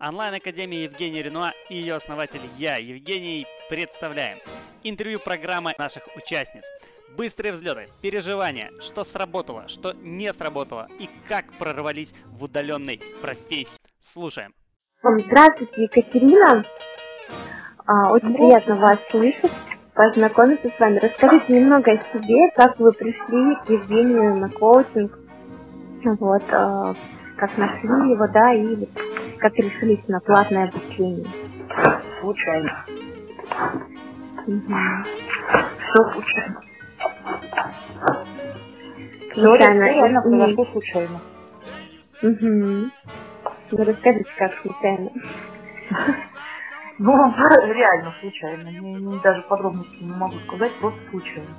Онлайн-академия Евгения Ренуа и ее основатель я, Евгений, представляем. Интервью программы наших участниц. Быстрые взлеты, переживания, что сработало, что не сработало и как прорвались в удаленной профессии. Слушаем. Здравствуйте, Екатерина. А, очень приятно вас слышать, познакомиться с вами. Расскажите немного о себе, как вы пришли к Евгению на коучинг, вот, а, как нашли его, да, и как решились на платное обучение? Случайно. Угу. Все случайно. Случайно. реально М, произошло случайно. Мгм. Ну, расскажите, как случайно. Ну, реально случайно. Не- даже подробностей не могу сказать, просто случайно.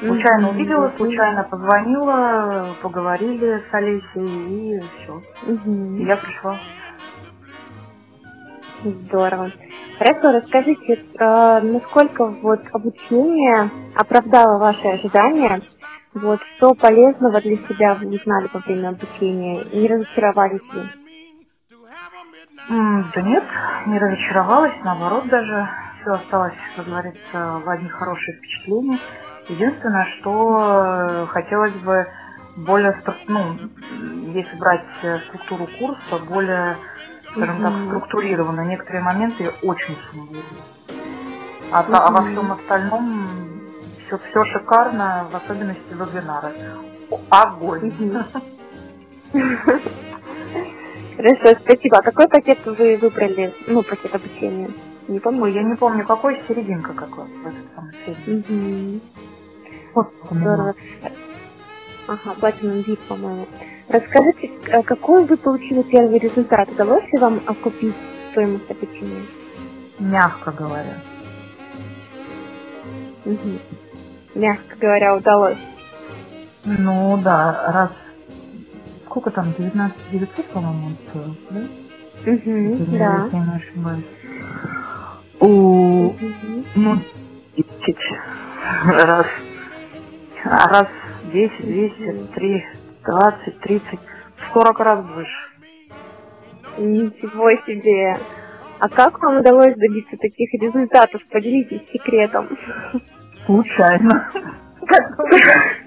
Случайно увидела, случайно позвонила, поговорили с Олесей и все. Мгм. Я пришла. Здорово. Хорошо, расскажите, насколько вот обучение оправдало ваши ожидания, вот что полезного для себя вы узнали во время обучения, не разочаровались ли? Да нет, не разочаровалась, наоборот даже. Все осталось, как говорится, в одни хорошие впечатления. Единственное, что э, хотелось бы более, ну, если брать э, структуру курса, более, скажем так, Мгм. структурированно. Некоторые моменты очень сумбурные. А, а во всем остальном все, все шикарно, в особенности вебинары. Огонь. Хорошо, спасибо. А какой пакет вы выбрали, ну, пакет обучения? Не помню. Ой, я не помню, какой серединка какой. в этот самый средний. Вот. Здорово. Ага, Platinum VIP, по-моему. Расскажите, а какой вы получили первый результат? Удалось ли вам окупить стоимость обучения? Мягко говоря. Мгм. Мягко говоря, удалось. Ну да, раз... Сколько там, 19 900, по-моему, он стоил, да? Я- да. если я не ошибаюсь. У... Ну, 10 раз. А раз 10, 200, 3, 20, 30, 40 раз выше. Ничего себе. А как вам удалось добиться таких результатов? Поделитесь секретом. Случайно.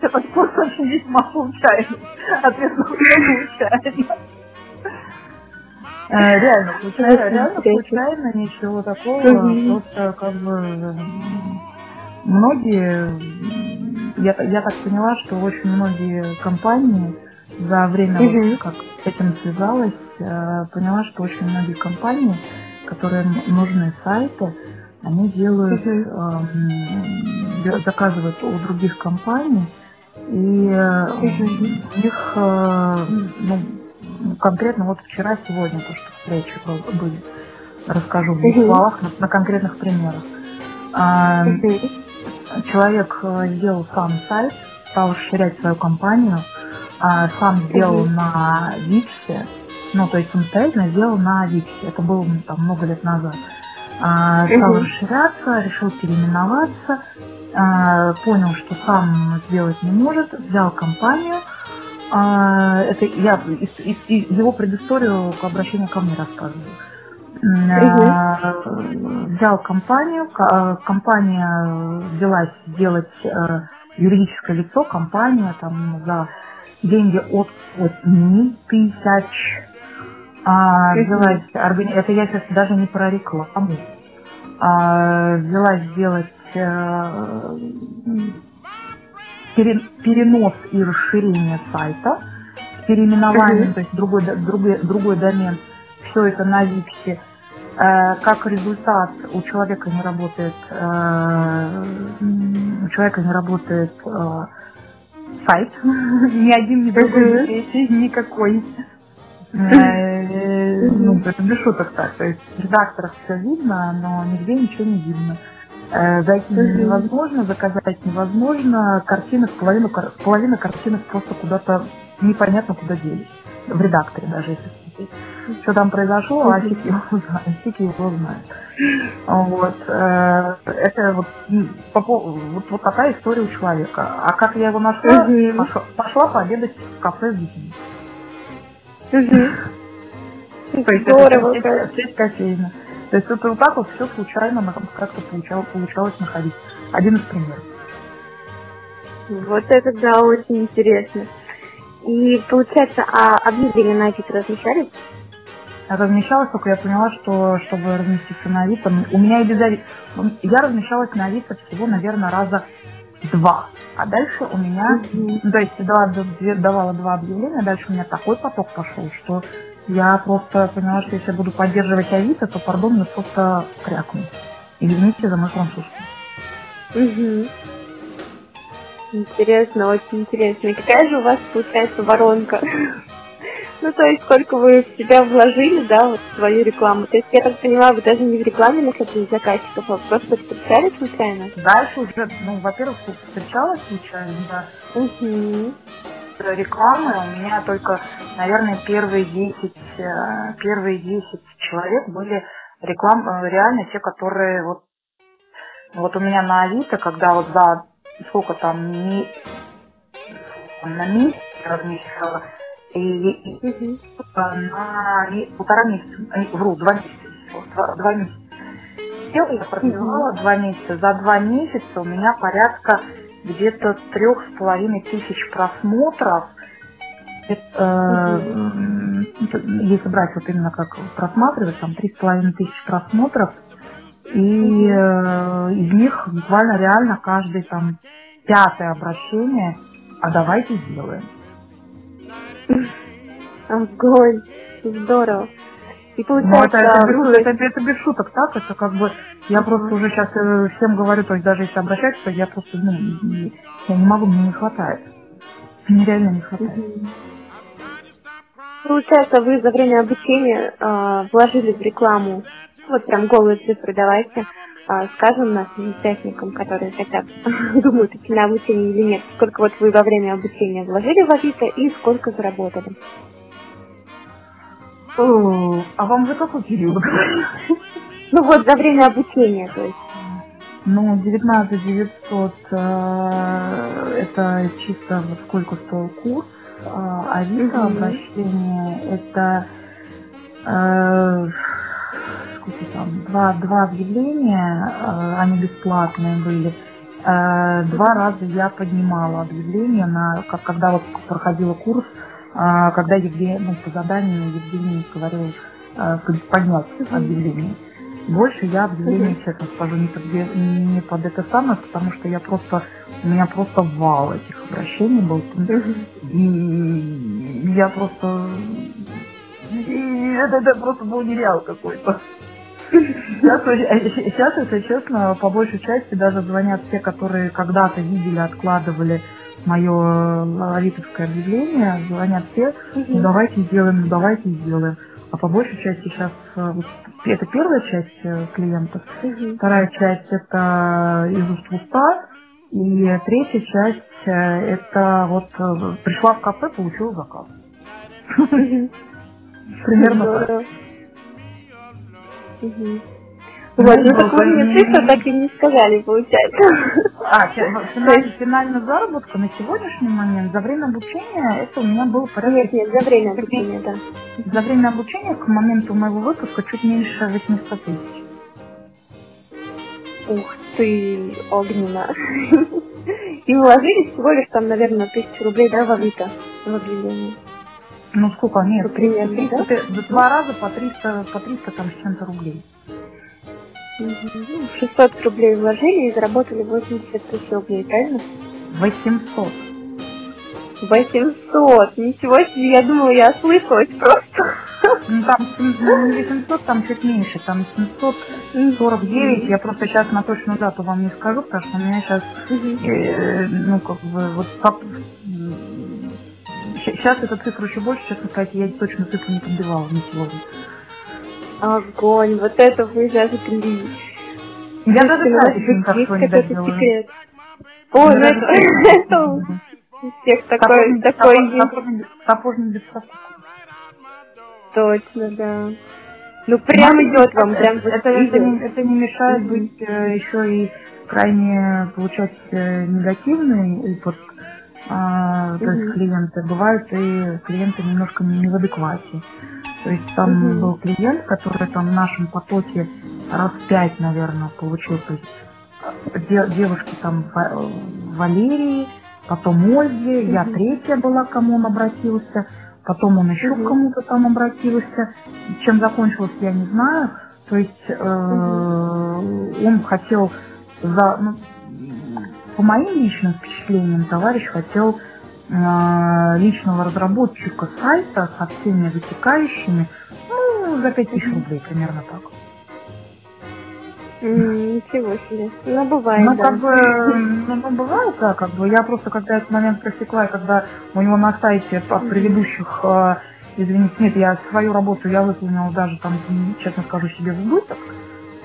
Этот курс очень весьма случайный. Ответ случайно. Реально случайно, реально случайно, ничего такого. Просто как бы многие, я, я так поняла, что очень многие компании за время, вот Мгм. как с этим связалась, э, поняла, что очень многие компании, которым нужны сайты, они делают, эм, бер- заказывают у других компаний, и э, у них, э, ну, конкретно вот вчера, сегодня, то, что встречи был- были, расскажу в двух словах на, на конкретных примерах. А. Человек э, сделал сам сайт, стал расширять свою компанию, а, сам сделал Мгм. на Виксе, ну, то есть самостоятельно сделал на Виксе, это было ну, там много лет назад. А, Стал Мгм. расширяться, решил переименоваться, а, понял, что сам сделать не может, взял компанию, а, это я из- из- из его предысторию к обращению ко мне рассказываю. А, Взял компанию, ка- компания взялась делать э, юридическое лицо, компания там за деньги от 8 тысяч. А, взялась, это я сейчас даже не про рекламу, а, взялась сделать э, пере- перенос и расширение сайта Мгм. то есть другой, другой, другой домен, все это на Виксе. Э, Как результат у человека не работает, э, у человека не работает э, сайт, ни один, ни другой, никакой. Ну, это без шуток так. То есть в редакторах все видно, но нигде ничего не видно. Зайти невозможно, заказать невозможно, картинок, половина, половина картинок просто куда-то непонятно куда делись. В редакторе даже, если Что там произошло, а фиг его знает. Вот. э, Это вот, вот, вот такая история у человека. А как я его нашла? Мгм. Пошла, пошла пообедать в кафе с детьми. Мгм. То есть Здорово, это сеть кофейна. То есть это вот так вот все случайно как-то получалось, получалось находить. Один из примеров. Вот это да, очень интересно. И получается, а объявления на Авито размещались? Размещалась, только я поняла, что чтобы разместиться на Авито, у меня и без Авито, я размещалась на Авито всего, наверное, раза два. А дальше у меня, mm-hmm. ну, то есть давала, давала два объявления, дальше у меня такой поток пошел, что я просто поняла, что если я буду поддерживать Авито, то, пардон, мне просто крякну. Извините за мой французский. Угу. Интересно, очень интересно. И какая же у вас получается воронка? Ну, то есть, сколько вы в себя вложили, да, вот в свою рекламу. То есть, я так понимаю, вы даже не в рекламе находили заказчиков, а просто встречали случайно? Дальше уже, ну, во-первых, встречалась случайно, да. Угу. Рекламы у меня только, наверное, первые 10, э, первые 10 человек были рекламы, э, реально те, которые вот, вот у меня на Авито, когда вот за сколько там, не, на месяц размещала, и, и, на полтора месяца, вру, два месяца, два, два месяца. Села, я продавала два месяца. За два месяца у меня порядка где-то трех с половиной тысяч просмотров. Это, если брать вот именно как просматривать, там три с половиной тысячи просмотров, и э, из них буквально реально каждый там пятое обращение, а давайте сделаем. Огонь, здорово. И получается, ну, это, это, без, это, это, это без шуток, так? Это как бы, я просто уже сейчас э, всем говорю, то есть даже если обращаться, я просто, ну, я не могу, мне не хватает. Мне реально не хватает. Получается, вы за время обучения э, вложили в рекламу, вот прям голые цифры давайте, э, скажем нашим участникам, которые хотят, думают идти на обучение или нет, сколько вот вы во время обучения вложили в Авито и сколько заработали. А вам за какой период? Ну вот, за время обучения, то есть. Ну, 19 900 э, это чисто вот сколько стоил курс, а Авито обращение это э, сколько там, два, два объявления, э, они бесплатные были. Э, два раза я поднимала объявление, на, как, когда вот проходила курс, а, когда Евгений, ну, по заданию Евгений говорил поднять объявление. Больше я объявление, честно скажу, не под, не под это самое, потому что я просто, у меня просто вал этих обращений был. И я просто, и это, это просто был нереал какой-то. Сейчас, сейчас, если честно, по большей части даже звонят те, которые когда-то видели, откладывали мое авитовское объявление, звонят все, ну давайте сделаем, ну давайте сделаем. А по большей части сейчас э, это первая часть э, клиентов, угу. вторая часть это из уст в уста, и третья часть э, это вот пришла в кафе, получила заказ. Примерно так. Вот, ну так вы мне цифры так и не сказали, получается. А, финальный, финальная заработка на сегодняшний момент, за время обучения, это у меня было порядка... Нет, нет, за время обучения, да. За время обучения к моменту моего выпуска чуть меньше 800 тысяч. Ух ты, огненно. И вложили всего лишь там, наверное, тысячу рублей, да, в Авито, в объявление. Ну сколько? Нет, примерно, 300, да? два раза по 300, по 300 там с чем-то рублей. 600 рублей вложили и заработали 80 тысяч рублей, правильно? 800. 800, ничего себе, я думала, я ослышалась просто. Ну, там ну, не 800, там чуть меньше, там 749, я просто сейчас на точную дату вам не скажу, потому что у меня сейчас, э, ну, как бы, вот как, сейчас эта цифра еще больше, честно сказать, я точно цифру не подбивала на сегодня. Огонь, вот это вы зажгли. Я даже знаю, еще никак не секрет. Ой, ну это у всех такой, такой есть. Сапожник без Точно, да. Ну прям идет вам, прям это, это, не, это не мешает быть э, еще и крайне получать э, негативный опыт, а, то есть клиенты. Бывают и клиенты немножко не в адеквате. То есть там угу. был клиент, который там в нашем потоке раз пять, наверное, получил. То есть э, девушки там Валерии, потом Ольге, угу. я третья была, к кому он обратился, потом он еще угу. к кому-то там обратился. Чем закончилось, я не знаю. То есть э, угу. он хотел за, ну, по моим личным впечатлениям, товарищ хотел э, личного разработчика сайта со всеми вытекающими, ну, за 5000 рублей, примерно так. Ничего себе. Ну, бывает, Ну, да. как бы, ну, ну, бывает, да, как бы. Я просто, когда этот момент просекла, когда у него на сайте от предыдущих, э, извините, нет, я свою работу я выполнила даже там, честно скажу, себе в убыток.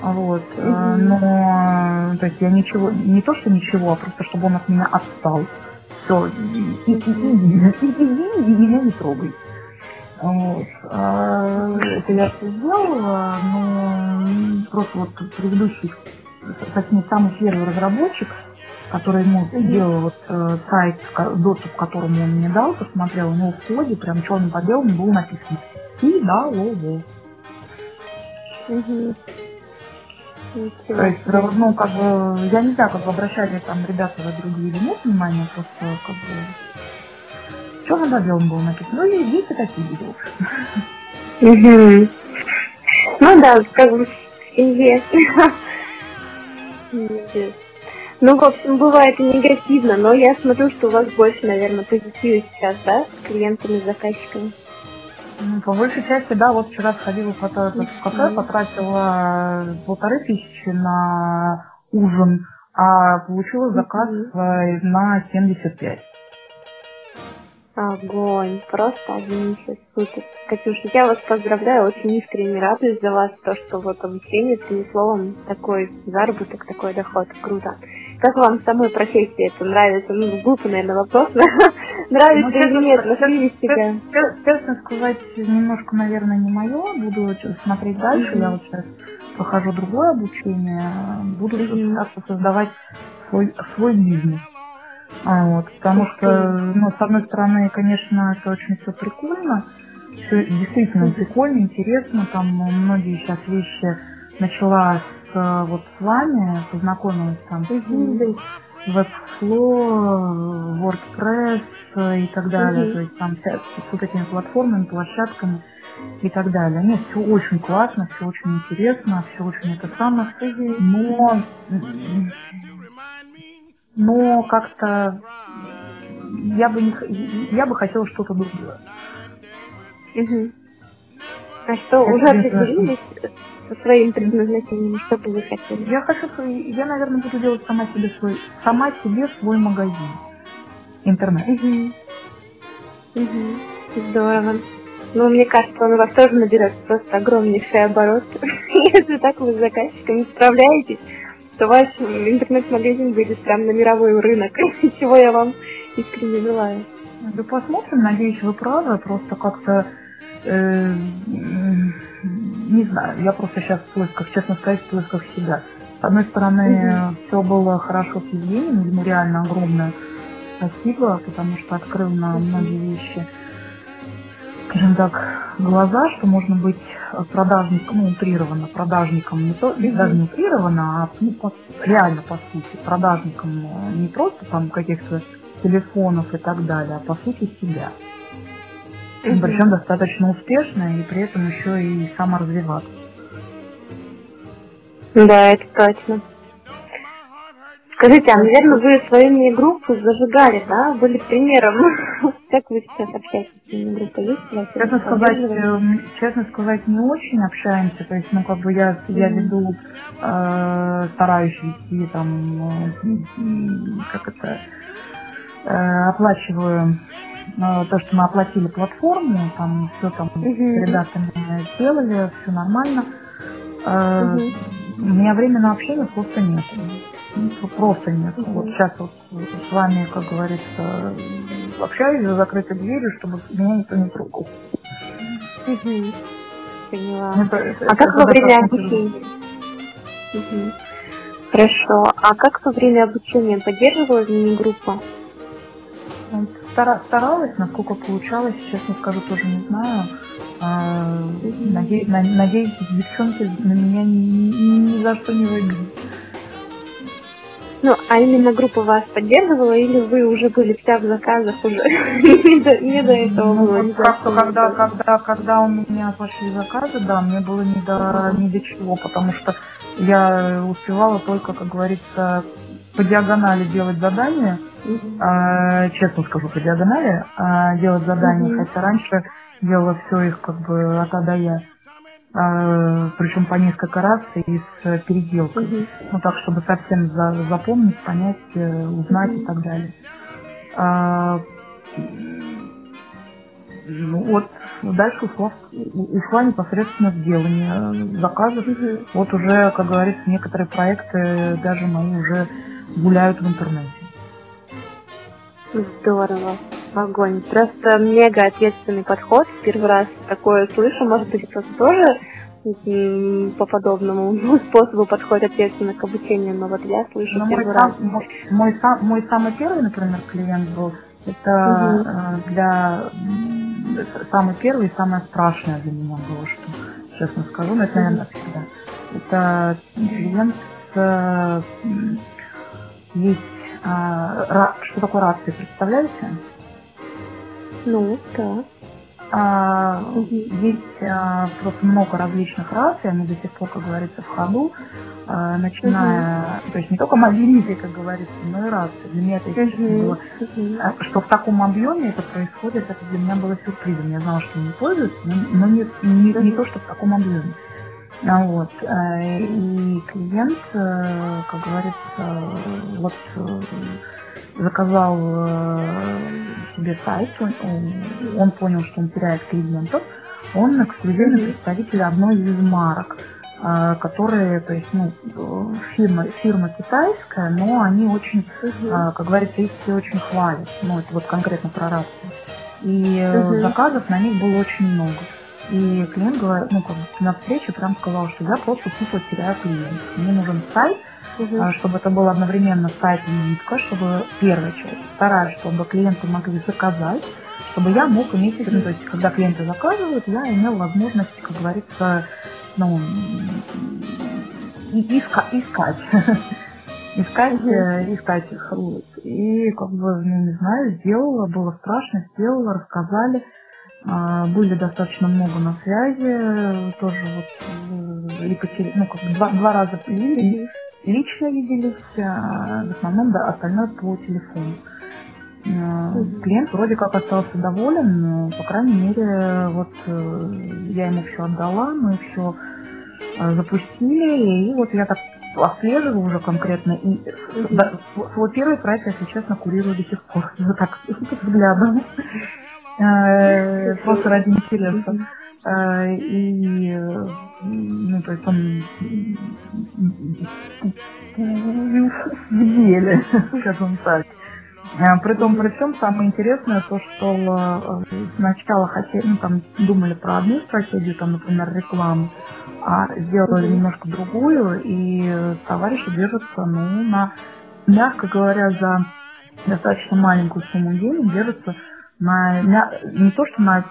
Вот. Mm-hmm. Но, то есть я ничего, не то, что ничего, а просто, чтобы он от меня отстал. Все, иди, меня не трогай. Вот. А, это я все сделала, но просто вот предыдущий, точнее, самый первый разработчик, который ему сделал вот э, сайт, доступ к которому он мне дал, посмотрел, у него в коде прям черным по белому было написано «И да, во». Угу. То есть, ну, как бы, я не знаю, как бы обращали там ребята в другие или нет внимания, просто как бы что на белом было написано? Ну, есть и такие видео. Ну да, как бы семье. Ну, в общем, бывает и негативно, но я смотрю, что у вас больше, наверное, позитива сейчас, да, с клиентами, с заказчиками. Ну, по большей части, да, вот вчера сходила в кафе, mm-hmm. потратила полторы тысячи на ужин, а получила заказ mm-hmm. на 75. Огонь, просто один месяц, супер. Катюша, я вас поздравляю, очень искренне радуюсь за вас, то, что вот обучение принесло вам такой заработок, такой доход, круто. Как вам самой профессии это нравится? Ну, глупый, наверное, вопрос, нравится ну, или нет, нашли себя? Честно сказать, немножко, наверное, не мое, буду смотреть дальше, я вот сейчас прохожу другое обучение, буду создавать свой, свой бизнес. А, вот, потому что, ну, с одной стороны, конечно, это очень все прикольно, все действительно прикольно, интересно, там многие сейчас вещи начала вот с вами, познакомилась там с Webflow, WordPress и так далее, то есть там с вот этими платформами, площадками и так далее. Нет, все очень классно, все очень интересно, все очень это самое, но но как-то я бы не я бы хотела что-то другое. Угу. А что, это уже определились со своим предназначением, что бы вы хотели? Я хочу, я, наверное, буду делать сама себе свой, сама себе свой магазин. Интернет. Угу. Угу. Здорово. Ну, мне кажется, он у вас тоже наберет просто огромнейший оборот. Если так вы с заказчиками справляетесь, то ваш интернет-магазин выйдет прям на мировой рынок, чего я вам искренне желаю. Да посмотрим, надеюсь, вы правы, просто как-то, э, не знаю, я просто сейчас в поисках, честно сказать, в поисках себя. С одной стороны, угу. все было хорошо с Евгением, ему реально огромное спасибо, потому что открыл нам многие вещи скажем так, глаза, что можно быть продажником, ну, утрированно продажником, не то, mm-hmm. даже не утрированно, а ну, по, реально по сути, продажником э, не просто там каких-то телефонов и так далее, а по сути себя. Причем достаточно успешно и при этом еще и саморазвиваться. Да, это точно. Скажите, а, наверное, вы свою мини-группу зажигали, да? Были примером. Как вы сейчас общаетесь с мини-группой? Есть у вас? Честно сказать, э, честно сказать, не очень общаемся. То есть, ну, как бы я, я веду, э, стараюсь вести там, э, как это, э, оплачиваю то, что мы оплатили платформу, там все там uh с ребятами сделали, все нормально. Uh У меня времени на общение просто нет просто нет. Mm-hmm. Вот сейчас вот с вами, как говорится, общаюсь за закрытой дверью, чтобы меня никто не трогал. Mm-hmm. Поняла. Это, это, а как во время обучения? Угу. Хорошо. А как во время обучения поддерживала мини-группа? Старалась, насколько получалось, честно скажу, тоже не знаю. Надеюсь, надеюсь, девчонки на меня ни, ни за что не выйдут. Ну, а именно группа вас поддерживала, или вы уже были вся в заказах уже? не, до, этого ну, было. Вот как когда, когда, когда у меня пошли заказы, да, мне было не до, не до чего, потому что я успевала только, как говорится, по диагонали делать задания. А, честно скажу, по диагонали а, делать задания, mm-hmm. хотя раньше делала все их как бы от А до Я. А, причем по несколько раз и с переделкой. Угу. Ну так, чтобы совсем за, запомнить, понять, э, узнать угу. и так далее. А, ну, вот дальше ушла, ушла непосредственно в делание заказов. Угу. Вот уже, как говорится, некоторые проекты даже мои уже гуляют в интернете. Здорово. Огонь. Просто мега ответственный подход. Первый раз такое слышу. Может быть, кто-то тоже по подобному способу подходит ответственно к обучению, но вот я слышу но первый мой раз. Сам, мой, сам, мой самый первый, например, клиент был, это угу. для самый первый и самое страшное для меня было, что честно скажу, но это, наверное, всегда. Это клиент с есть а, что такое рация, представляете? Ну, да. А, угу. Есть а, просто много различных раций, они до сих пор, как говорится, в ходу, а, начиная, угу. то есть не только мобильники, как говорится, но и рации. Для меня это угу. было, угу. что в таком объеме это происходит, это для меня было сюрпризом. Я знала, что не пользуются, но, но не, не, не то, что в таком объеме. А вот. Э, и клиент, э, как говорится, вот э, заказал себе сайт, он понял, что он теряет клиентов, он эксклюзивный представитель одной из марок, которые, то есть, ну, фирма, фирма китайская, но они очень, как говорится, их все очень хвалят, ну, это вот конкретно про рацию. И заказов на них было очень много. И клиент говорит, ну, как на встрече прям сказал, что я просто тупо теряю клиентов. Мне нужен сайт, угу. чтобы это был одновременно сайт и визитка, чтобы первая часть. Вторая, чтобы клиенты могли заказать, чтобы я мог иметь, ну, то есть, когда клиенты заказывают, я имел возможность, как говорится, ну, иска, искать. искать, mm искать их. И как бы, ну, не знаю, сделала, было страшно, сделала, рассказали. А, были достаточно много на связи, тоже вот и по ну, как бы два, два раза виделись, лично виделись, а в основном да, остальное по телефону. Клиент вроде как остался доволен, но, по крайней мере, вот э, я ему все отдала, мы все запустили, и вот я так отслеживаю уже конкретно, и да, свой первый проект, если честно, курирую до сих пор, вот так, взглядом. Э, просто ради интереса. Э, и, ну, то есть он в деле, скажем так. Э, при том, при всем, самое интересное то, что сначала хотели, ну, там, думали про одну стратегию, там, например, рекламу, а сделали немножко другую, и товарищи держатся, ну, на, мягко говоря, за достаточно маленькую сумму денег держатся на, на не то что на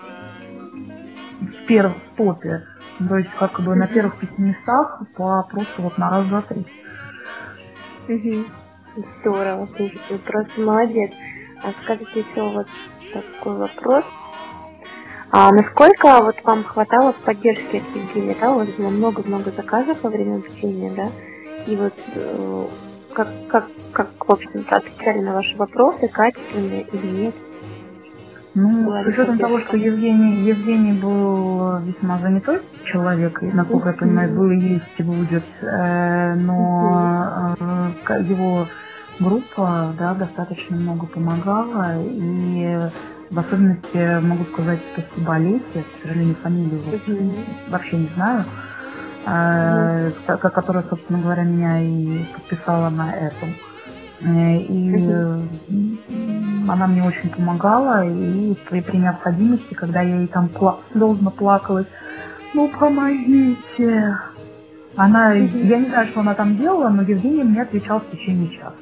первом топе, то есть как бы на первых пяти местах по просто вот на раз, два, три. Здорово, ты, ты просто молодец. А скажите еще вот такой вопрос. А насколько вот вам хватало поддержки от Евгения, да, у вас было много-много заказов во время обучения, да, и вот э, как, как, как, в общем-то, отвечали на ваши вопросы, качественные или нет? Ну, с учетом того, что Евгений, Евгений был весьма занятой человек, насколько я понимаю, был и есть и будет, э, но э, его группа да, достаточно много помогала, и в особенности могу сказать спасибо Олесе, к сожалению, фамилию вообще не знаю, э, которая, собственно говоря, меня и подписала на этом. Э, и она мне очень помогала, и при, при необходимости, когда я ей там пла- должна плакалась, ну помогите. Она, я не знаю, что она там делала, но Евгений мне отвечал в течение часа.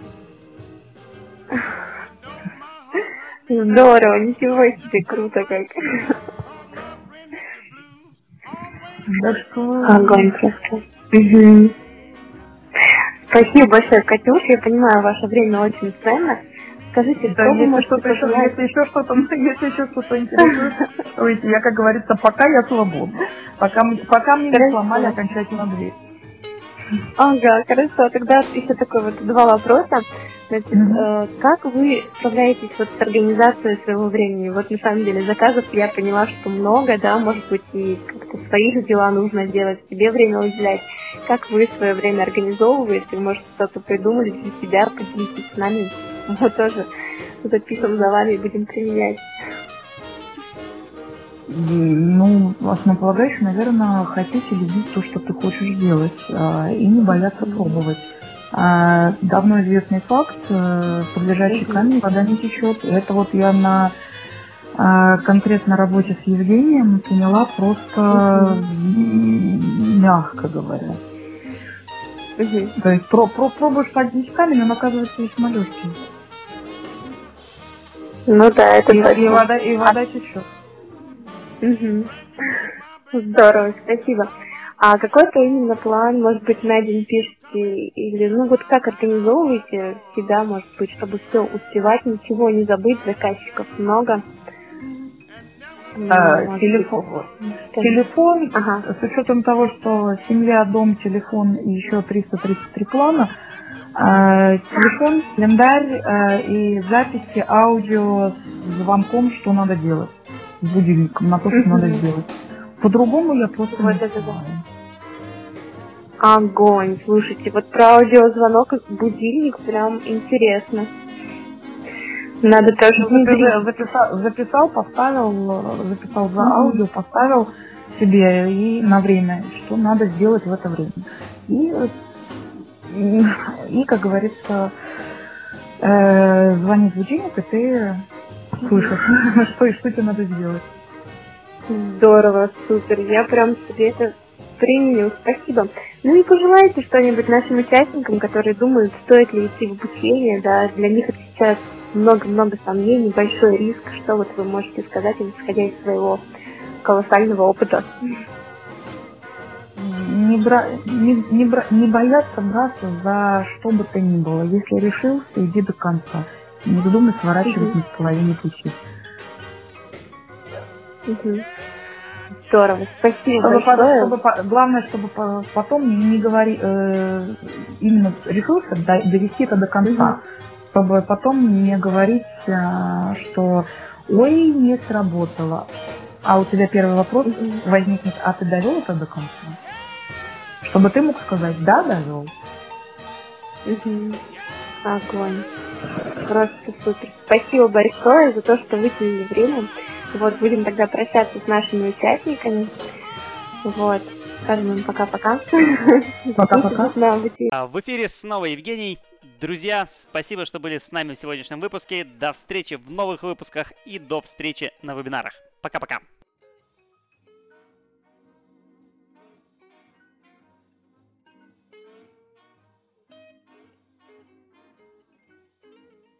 Здорово, ничего себе, круто как. Так что... Огонь просто. Угу. Спасибо большое, Катюш. Я понимаю, ваше время очень ценно. Скажите, Да, что вы можете что-то еще, если еще что-то, если еще что-то интересует, я, как говорится, пока я свободна. Пока, пока мне не сломали окончательно дверь. Ага, хорошо. Тогда еще такой вот два вопроса. Значит, Мгм. э, как вы справляетесь вот с организацией своего времени? Вот на самом деле заказов я поняла, что много, да, может быть и как-то своих дела нужно делать, себе время уделять. Как вы свое время организовываете? Может, что-то придумали для себя, поделитесь с нами. Мы тоже запишем за вами и будем применять. Ну, основополагающее, наверное, хотите любить то, что ты хочешь делать, а, и не бояться пробовать. А, Давно известный факт, э, под лежачий камень вода не течет. Это вот я на а, конкретно работе с Евгением поняла просто мягко говоря. Мгм. То есть про, про, пробуешь поднять камень, он оказывается весьма легкий. Ну да, это И, и точно. вода, и вода течет. Мгм. Здорово, спасибо. А какой-то именно план, может быть, на день пишете, или ну вот как организовываете себя, может быть, чтобы все успевать, ничего не забыть, заказчиков много. Ну, А, телефон, быть, телефон Ага. С учетом того, что семья, дом, телефон и еще 333 плана, э, телефон, календарь э, и записи аудио с звонком, что надо делать, с будильником на то, что надо сделать. По-другому я просто не знаю. Огонь, слушайте, вот про аудиозвонок и будильник прям интересно. Надо тоже внедрить. уже записал, записал, поставил, э, записал за Мгм. аудио, поставил себе и на время, что надо сделать в это время. И, э, и, и, как говорится, э, звонит будильник, и ты слышишь, что и что тебе надо сделать. Здорово, супер. Я прям себе это применю. Спасибо. Ну и пожелайте что-нибудь нашим участникам, которые думают, стоит ли идти в обучение, да, для них это сейчас много-много сомнений, большой риск. Что вот вы можете сказать им, исходя из своего колоссального опыта? Не, бра- не, не, бра- не бояться браться за что бы то ни было. Если решился, иди до конца. Не вздумай сворачивать ни в половине пути. Мгм. Здорово. Спасибо Чтобы по- большое. чтобы по- главное, чтобы по- потом не, говори, э, именно решился до- довести это до конца, чтобы потом не говорить, э, что ой, не сработало. А у тебя первый вопрос Мгм. возникнет, а ты довел это до конца? Чтобы ты мог сказать, да, довел. Мгм. Огонь. Просто супер. Спасибо большое за то, что выделили время. Вот, будем тогда прощаться с нашими участниками. Вот. Скажем им пока-пока. Пока-пока. А, В эфире снова Евгений. Друзья, спасибо, что были с нами в сегодняшнем выпуске. До встречи в новых выпусках и до встречи на вебинарах. Пока-пока.